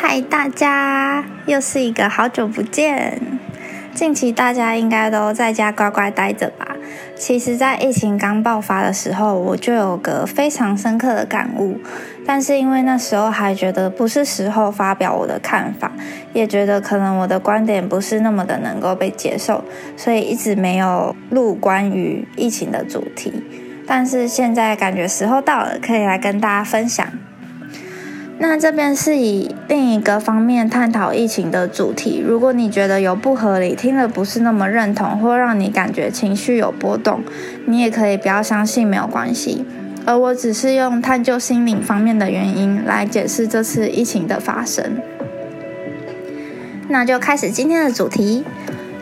嗨，大家，又是一个好久不见。近期大家应该都在家乖乖待着吧？其实，在疫情刚爆发的时候，我就有个非常深刻的感悟，但是因为那时候还觉得不是时候发表我的看法，也觉得可能我的观点不是那么的能够被接受，所以一直没有录关于疫情的主题。但是现在感觉时候到了，可以来跟大家分享。那这边是以另一个方面探讨疫情的主题。如果你觉得有不合理，听了不是那么认同，或让你感觉情绪有波动，你也可以不要相信，没有关系。而我只是用探究心灵方面的原因来解释这次疫情的发生。那就开始今天的主题。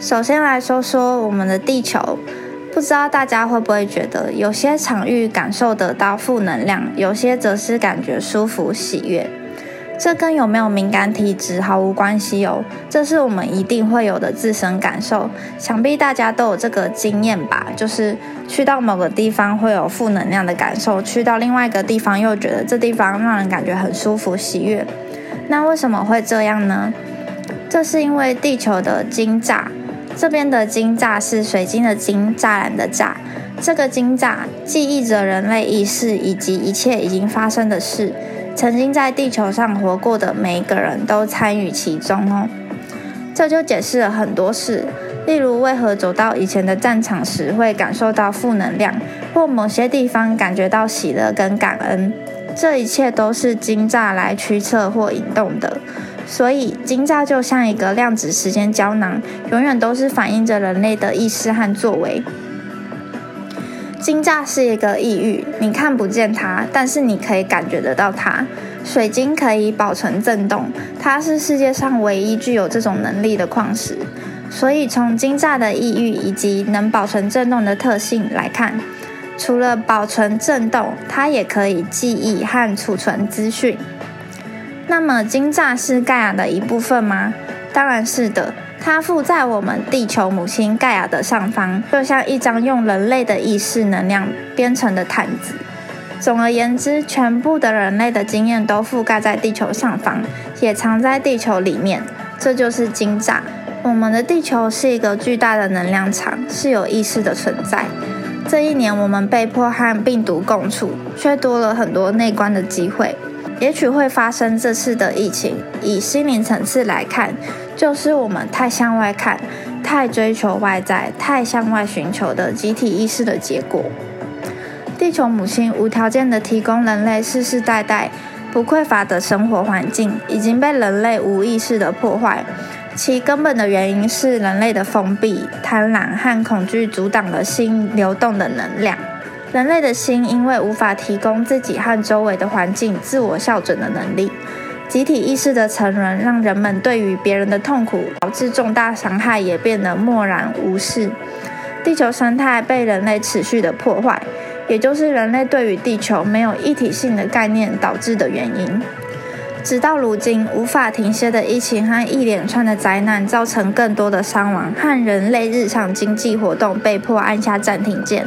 首先来说说我们的地球。不知道大家会不会觉得，有些场域感受得到负能量，有些则是感觉舒服喜悦。这跟有没有敏感体质毫无关系哦，这是我们一定会有的自身感受。想必大家都有这个经验吧，就是去到某个地方会有负能量的感受，去到另外一个地方又觉得这地方让人感觉很舒服喜悦。那为什么会这样呢？这是因为地球的金炸。这边的金栅是水晶的金，栅栏的栅。这个金栅记忆着人类意识以及一切已经发生的事，曾经在地球上活过的每一个人都参与其中哦。这就解释了很多事，例如为何走到以前的战场时会感受到负能量，或某些地方感觉到喜乐跟感恩。这一切都是金栅来驱策或引动的。所以，金炸就像一个量子时间胶囊，永远都是反映着人类的意识和作为。金炸是一个异域，你看不见它，但是你可以感觉得到它。水晶可以保存震动，它是世界上唯一具有这种能力的矿石。所以，从金炸的异域以及能保存震动的特性来看，除了保存震动，它也可以记忆和储存资讯。那么金炸是盖亚的一部分吗？当然是的，它附在我们地球母亲盖亚的上方，就像一张用人类的意识能量编成的毯子。总而言之，全部的人类的经验都覆盖在地球上方，也藏在地球里面。这就是金炸。我们的地球是一个巨大的能量场，是有意识的存在。这一年，我们被迫和病毒共处，却多了很多内观的机会。也许会发生这次的疫情，以心灵层次来看，就是我们太向外看，太追求外在，太向外寻求的集体意识的结果。地球母亲无条件的提供人类世世代代不匮乏的生活环境，已经被人类无意识的破坏。其根本的原因是人类的封闭、贪婪和恐惧阻挡了心流动的能量。人类的心因为无法提供自己和周围的环境自我校准的能力，集体意识的沉沦让人们对于别人的痛苦导致重大伤害也变得漠然无视。地球生态被人类持续的破坏，也就是人类对于地球没有一体性的概念导致的原因。直到如今，无法停歇的疫情和一连串的灾难造成更多的伤亡，和人类日常经济活动被迫按下暂停键。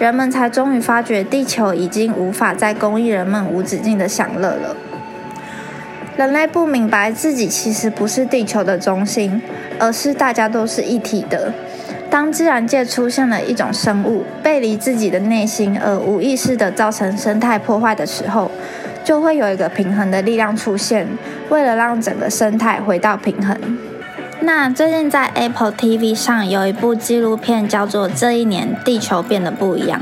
人们才终于发觉，地球已经无法再供应人们无止境的享乐了。人类不明白自己其实不是地球的中心，而是大家都是一体的。当自然界出现了一种生物背离自己的内心，而无意识地造成生态破坏的时候，就会有一个平衡的力量出现，为了让整个生态回到平衡。那最近在 Apple TV 上有一部纪录片，叫做《这一年地球变得不一样》。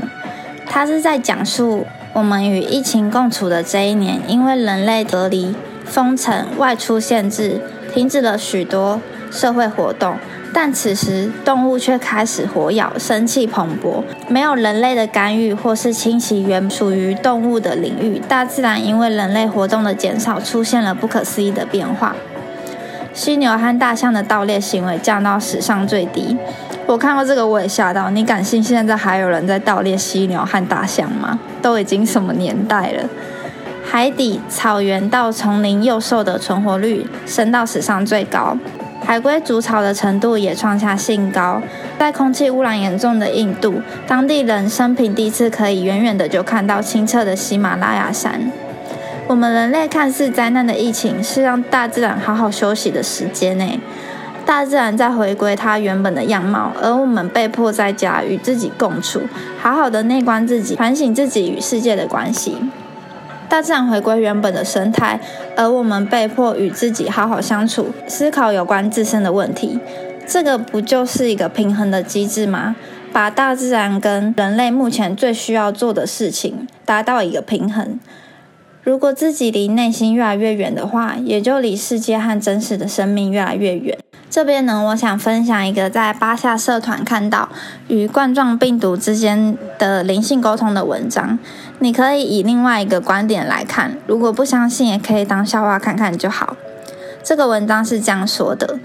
它是在讲述我们与疫情共处的这一年，因为人类隔离、封城、外出限制，停止了许多社会活动。但此时动物却开始活跃、生气蓬勃，没有人类的干预或是侵袭原属于动物的领域，大自然因为人类活动的减少，出现了不可思议的变化。犀牛和大象的盗猎行为降到史上最低。我看过这个，我也吓到。你敢信现在还有人在盗猎犀牛和大象吗？都已经什么年代了？海底、草原到丛林幼兽的存活率升到史上最高，海龟筑巢的程度也创下新高。在空气污染严重的印度，当地人生平第一次可以远远的就看到清澈的喜马拉雅山。我们人类看似灾难的疫情，是让大自然好好休息的时间呢。大自然在回归它原本的样貌，而我们被迫在家与自己共处，好好的内观自己，反省自己与世界的关系。大自然回归原本的生态，而我们被迫与自己好好相处，思考有关自身的问题。这个不就是一个平衡的机制吗？把大自然跟人类目前最需要做的事情达到一个平衡。如果自己离内心越来越远的话，也就离世界和真实的生命越来越远。这边呢，我想分享一个在巴夏社团看到与冠状病毒之间的灵性沟通的文章。你可以以另外一个观点来看，如果不相信，也可以当笑话看看就好。这个文章是这样说的：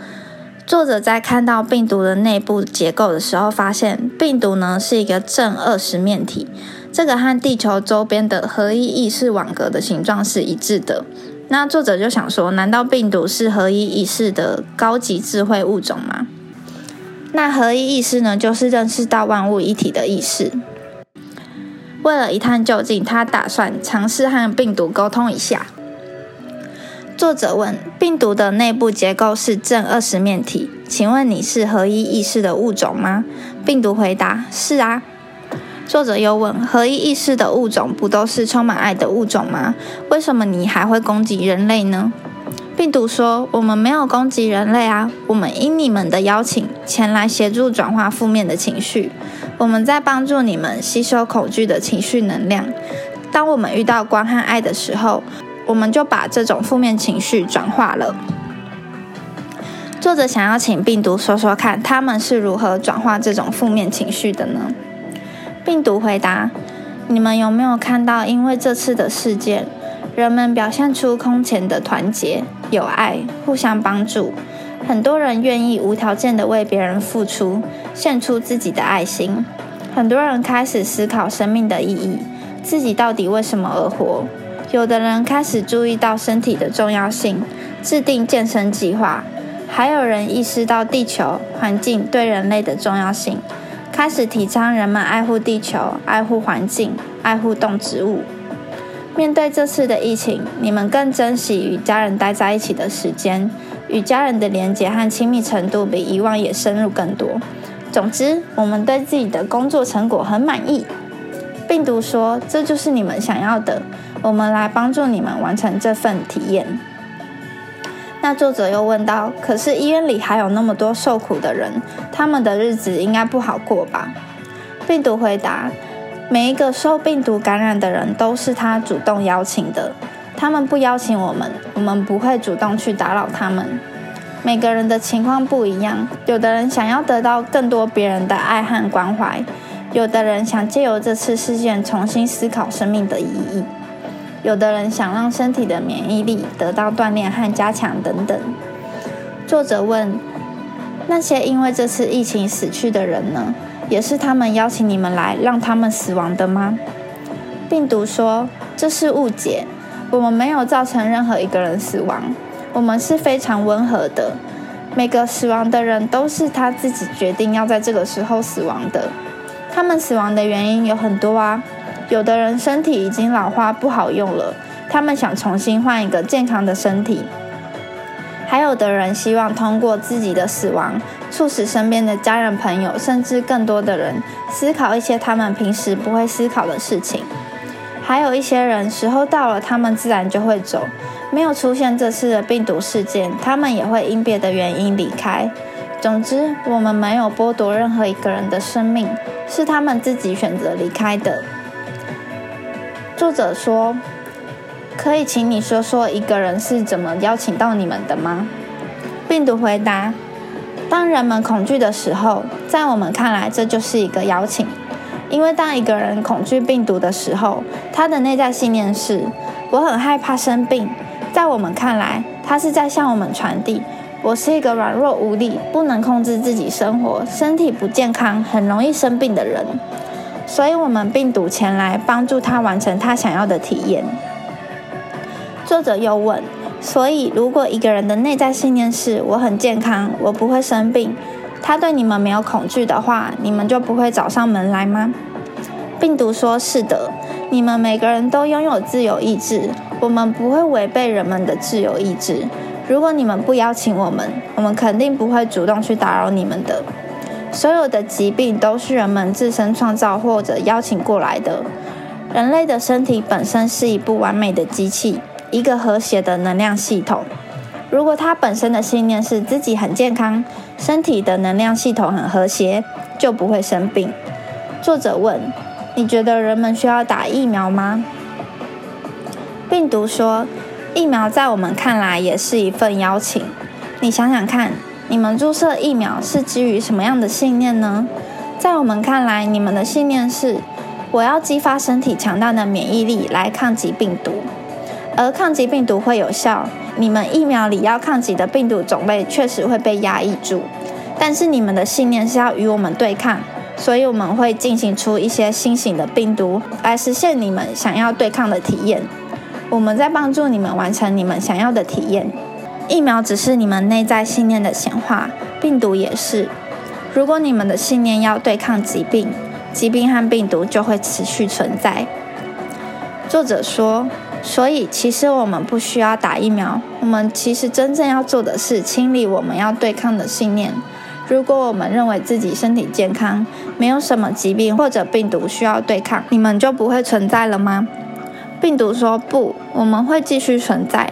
作者在看到病毒的内部结构的时候，发现病毒呢是一个正二十面体，这个和地球周边的合一意识网格的形状是一致的。那作者就想说，难道病毒是合一意识的高级智慧物种吗？那合一意识呢，就是认识到万物一体的意识。为了一探究竟，他打算尝试和病毒沟通一下。作者问：病毒的内部结构是正二十面体，请问你是合一意识的物种吗？病毒回答：是啊。作者又问：合一意识的物种不都是充满爱的物种吗？为什么你还会攻击人类呢？病毒说：我们没有攻击人类啊，我们应你们的邀请前来协助转化负面的情绪。我们在帮助你们吸收恐惧的情绪能量。当我们遇到光和爱的时候，我们就把这种负面情绪转化了。作者想要请病毒说说看，他们是如何转化这种负面情绪的呢？病毒回答：“你们有没有看到，因为这次的事件，人们表现出空前的团结、友爱、互相帮助。很多人愿意无条件的为别人付出，献出自己的爱心。很多人开始思考生命的意义，自己到底为什么而活。有的人开始注意到身体的重要性，制定健身计划。还有人意识到地球环境对人类的重要性。”开始提倡人们爱护地球、爱护环境、爱护动植物。面对这次的疫情，你们更珍惜与家人待在一起的时间，与家人的连结和亲密程度比以往也深入更多。总之，我们对自己的工作成果很满意。病毒说：“这就是你们想要的，我们来帮助你们完成这份体验。”那作者又问道：“可是医院里还有那么多受苦的人，他们的日子应该不好过吧？”病毒回答：“每一个受病毒感染的人都是他主动邀请的，他们不邀请我们，我们不会主动去打扰他们。每个人的情况不一样，有的人想要得到更多别人的爱和关怀，有的人想借由这次事件重新思考生命的意义。”有的人想让身体的免疫力得到锻炼和加强等等。作者问：那些因为这次疫情死去的人呢？也是他们邀请你们来让他们死亡的吗？病毒说：这是误解，我们没有造成任何一个人死亡，我们是非常温和的。每个死亡的人都是他自己决定要在这个时候死亡的。他们死亡的原因有很多啊。有的人身体已经老化不好用了，他们想重新换一个健康的身体；还有的人希望通过自己的死亡，促使身边的家人、朋友，甚至更多的人思考一些他们平时不会思考的事情；还有一些人，时候到了，他们自然就会走。没有出现这次的病毒事件，他们也会因别的原因离开。总之，我们没有剥夺任何一个人的生命，是他们自己选择离开的。作者说：“可以请你说说一个人是怎么邀请到你们的吗？”病毒回答：“当人们恐惧的时候，在我们看来，这就是一个邀请。因为当一个人恐惧病毒的时候，他的内在信念是‘我很害怕生病’。在我们看来，他是在向我们传递‘我是一个软弱无力、不能控制自己生活、身体不健康、很容易生病的人’。”所以，我们病毒前来帮助他完成他想要的体验。作者又问：“所以，如果一个人的内在信念是‘我很健康，我不会生病’，他对你们没有恐惧的话，你们就不会找上门来吗？”病毒说：“是的，你们每个人都拥有自由意志，我们不会违背人们的自由意志。如果你们不邀请我们，我们肯定不会主动去打扰你们的。所有的疾病都是人们自身创造或者邀请过来的。人类的身体本身是一部完美的机器，一个和谐的能量系统。如果它本身的信念是自己很健康，身体的能量系统很和谐，就不会生病。作者问：你觉得人们需要打疫苗吗？病毒说：疫苗在我们看来也是一份邀请。你想想看。你们注射疫苗是基于什么样的信念呢？在我们看来，你们的信念是我要激发身体强大的免疫力来抗击病毒，而抗击病毒会有效。你们疫苗里要抗击的病毒种类确实会被压抑住，但是你们的信念是要与我们对抗，所以我们会进行出一些新型的病毒来实现你们想要对抗的体验。我们在帮助你们完成你们想要的体验。疫苗只是你们内在信念的显化，病毒也是。如果你们的信念要对抗疾病，疾病和病毒就会持续存在。作者说，所以其实我们不需要打疫苗，我们其实真正要做的是清理我们要对抗的信念。如果我们认为自己身体健康，没有什么疾病或者病毒需要对抗，你们就不会存在了吗？病毒说不，我们会继续存在。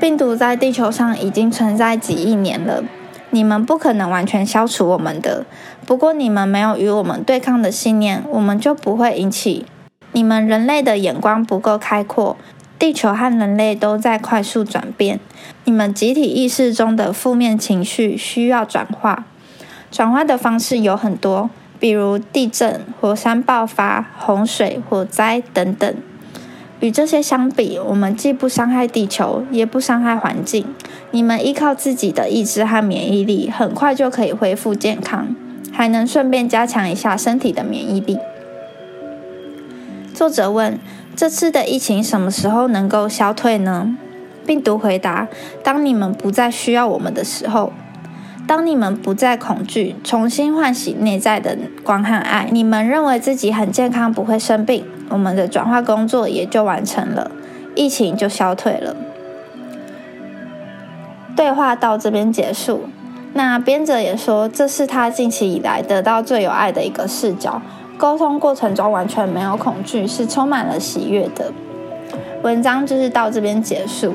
病毒在地球上已经存在几亿年了，你们不可能完全消除我们的。不过，你们没有与我们对抗的信念，我们就不会引起。你们人类的眼光不够开阔，地球和人类都在快速转变。你们集体意识中的负面情绪需要转化，转化的方式有很多，比如地震、火山爆发、洪水、火灾等等。与这些相比，我们既不伤害地球，也不伤害环境。你们依靠自己的意志和免疫力，很快就可以恢复健康，还能顺便加强一下身体的免疫力。作者问：这次的疫情什么时候能够消退呢？病毒回答：当你们不再需要我们的时候。当你们不再恐惧，重新唤醒内在的光和爱，你们认为自己很健康，不会生病，我们的转化工作也就完成了，疫情就消退了。对话到这边结束。那编者也说，这是他近期以来得到最有爱的一个视角，沟通过程中完全没有恐惧，是充满了喜悦的。文章就是到这边结束。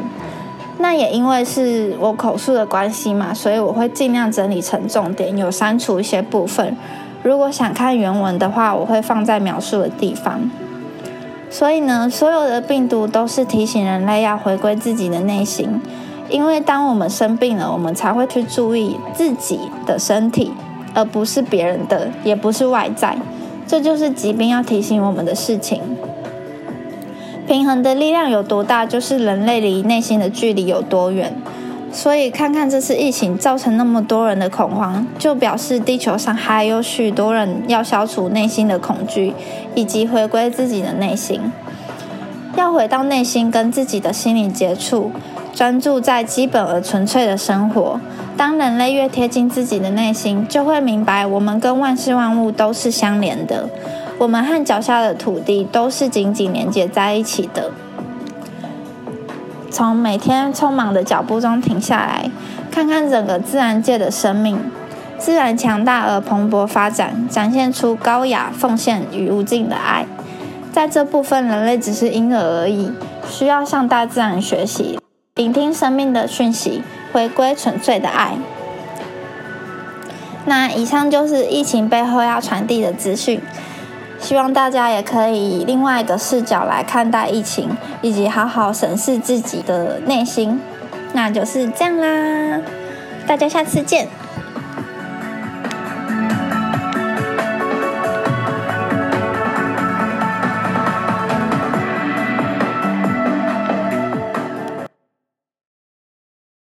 那也因为是我口述的关系嘛，所以我会尽量整理成重点，有删除一些部分。如果想看原文的话，我会放在描述的地方。所以呢，所有的病毒都是提醒人类要回归自己的内心，因为当我们生病了，我们才会去注意自己的身体，而不是别人的，也不是外在。这就是疾病要提醒我们的事情。平衡的力量有多大，就是人类离内心的距离有多远。所以，看看这次疫情造成那么多人的恐慌，就表示地球上还有许多人要消除内心的恐惧，以及回归自己的内心。要回到内心，跟自己的心灵接触，专注在基本而纯粹的生活。当人类越贴近自己的内心，就会明白，我们跟万事万物都是相连的。我们和脚下的土地都是紧紧连接在一起的。从每天匆忙的脚步中停下来，看看整个自然界的生命，自然强大而蓬勃发展，展现出高雅、奉献与无尽的爱。在这部分，人类只是婴儿而已，需要向大自然学习，聆听生命的讯息，回归纯粹的爱。那以上就是疫情背后要传递的资讯。希望大家也可以以另外一个视角来看待疫情，以及好好审视自己的内心。那就是这样啦，大家下次见。